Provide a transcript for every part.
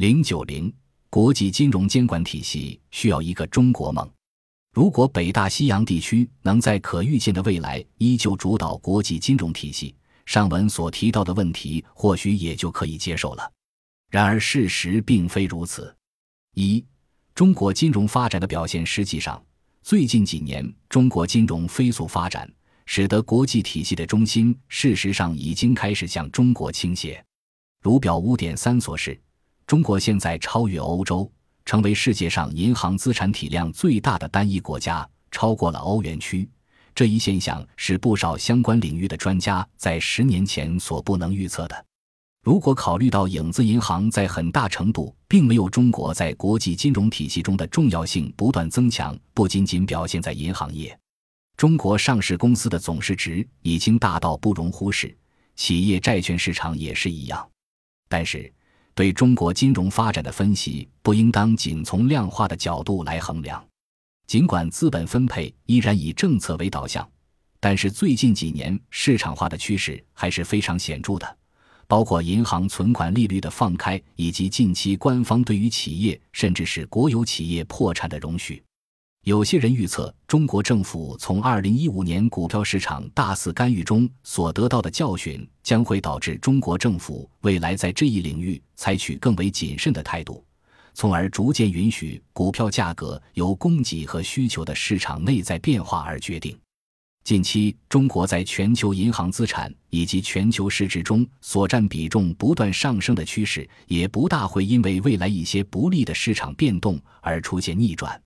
零九零，国际金融监管体系需要一个中国梦。如果北大西洋地区能在可预见的未来依旧主导国际金融体系，上文所提到的问题或许也就可以接受了。然而事实并非如此。一，中国金融发展的表现，实际上最近几年中国金融飞速发展，使得国际体系的中心事实上已经开始向中国倾斜。如表五点三所示。中国现在超越欧洲，成为世界上银行资产体量最大的单一国家，超过了欧元区。这一现象是不少相关领域的专家在十年前所不能预测的。如果考虑到影子银行在很大程度并没有中国在国际金融体系中的重要性不断增强，不仅仅表现在银行业，中国上市公司的总市值已经大到不容忽视，企业债券市场也是一样。但是。对中国金融发展的分析不应当仅从量化的角度来衡量。尽管资本分配依然以政策为导向，但是最近几年市场化的趋势还是非常显著的，包括银行存款利率的放开，以及近期官方对于企业甚至是国有企业破产的容许。有些人预测，中国政府从2015年股票市场大肆干预中所得到的教训，将会导致中国政府未来在这一领域采取更为谨慎的态度，从而逐渐允许股票价格由供给和需求的市场内在变化而决定。近期，中国在全球银行资产以及全球市值中所占比重不断上升的趋势，也不大会因为未来一些不利的市场变动而出现逆转。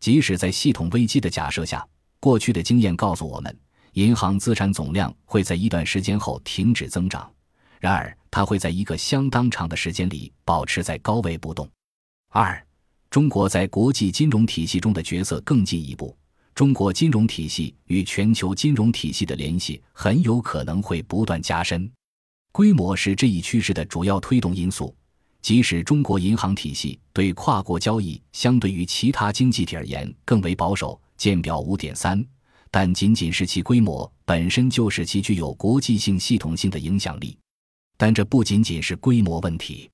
即使在系统危机的假设下，过去的经验告诉我们，银行资产总量会在一段时间后停止增长。然而，它会在一个相当长的时间里保持在高位不动。二，中国在国际金融体系中的角色更进一步，中国金融体系与全球金融体系的联系很有可能会不断加深，规模是这一趋势的主要推动因素。即使中国银行体系对跨国交易相对于其他经济体而言更为保守，见表五点三，但仅仅是其规模本身就使其具有国际性、系统性的影响力。但这不仅仅是规模问题。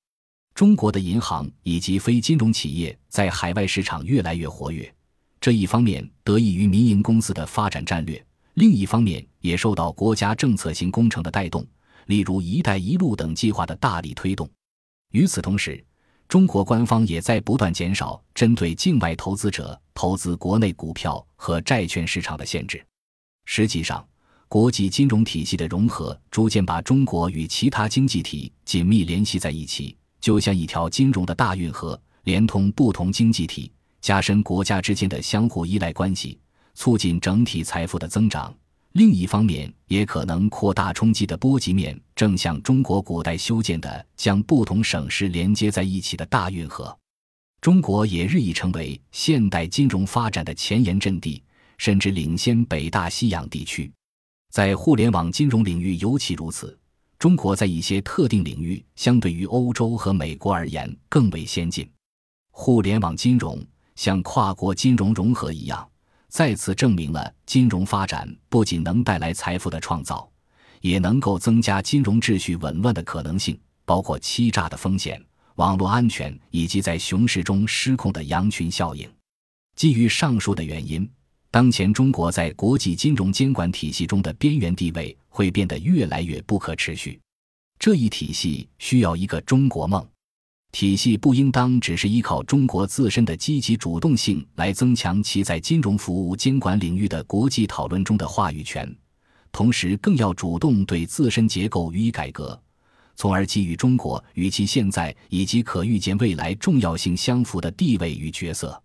中国的银行以及非金融企业在海外市场越来越活跃，这一方面得益于民营公司的发展战略，另一方面也受到国家政策性工程的带动，例如“一带一路”等计划的大力推动。与此同时，中国官方也在不断减少针对境外投资者投资国内股票和债券市场的限制。实际上，国际金融体系的融合逐渐把中国与其他经济体紧密联系在一起，就像一条金融的大运河，连通不同经济体，加深国家之间的相互依赖关系，促进整体财富的增长。另一方面，也可能扩大冲击的波及面，正像中国古代修建的将不同省市连接在一起的大运河。中国也日益成为现代金融发展的前沿阵地，甚至领先北大西洋地区。在互联网金融领域尤其如此，中国在一些特定领域相对于欧洲和美国而言更为先进。互联网金融像跨国金融融合一样。再次证明了金融发展不仅能带来财富的创造，也能够增加金融秩序紊乱的可能性，包括欺诈的风险、网络安全以及在熊市中失控的羊群效应。基于上述的原因，当前中国在国际金融监管体系中的边缘地位会变得越来越不可持续。这一体系需要一个中国梦。体系不应当只是依靠中国自身的积极主动性来增强其在金融服务监管领域的国际讨论中的话语权，同时更要主动对自身结构予以改革，从而给予中国与其现在以及可预见未来重要性相符的地位与角色。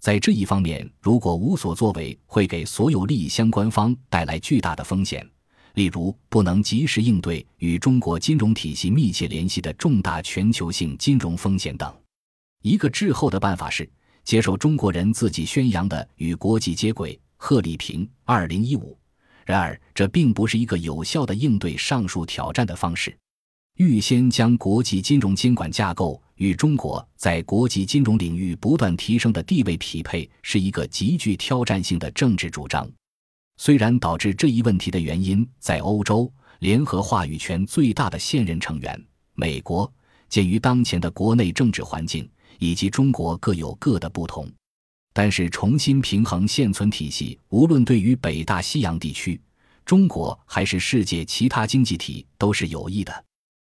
在这一方面，如果无所作为，会给所有利益相关方带来巨大的风险。例如，不能及时应对与中国金融体系密切联系的重大全球性金融风险等。一个滞后的办法是接受中国人自己宣扬的与国际接轨。贺立平，二零一五。然而，这并不是一个有效的应对上述挑战的方式。预先将国际金融监管架构与中国在国际金融领域不断提升的地位匹配，是一个极具挑战性的政治主张。虽然导致这一问题的原因在欧洲，联合话语权最大的现任成员美国鉴于当前的国内政治环境以及中国各有各的不同，但是重新平衡现存体系，无论对于北大西洋地区、中国还是世界其他经济体都是有益的。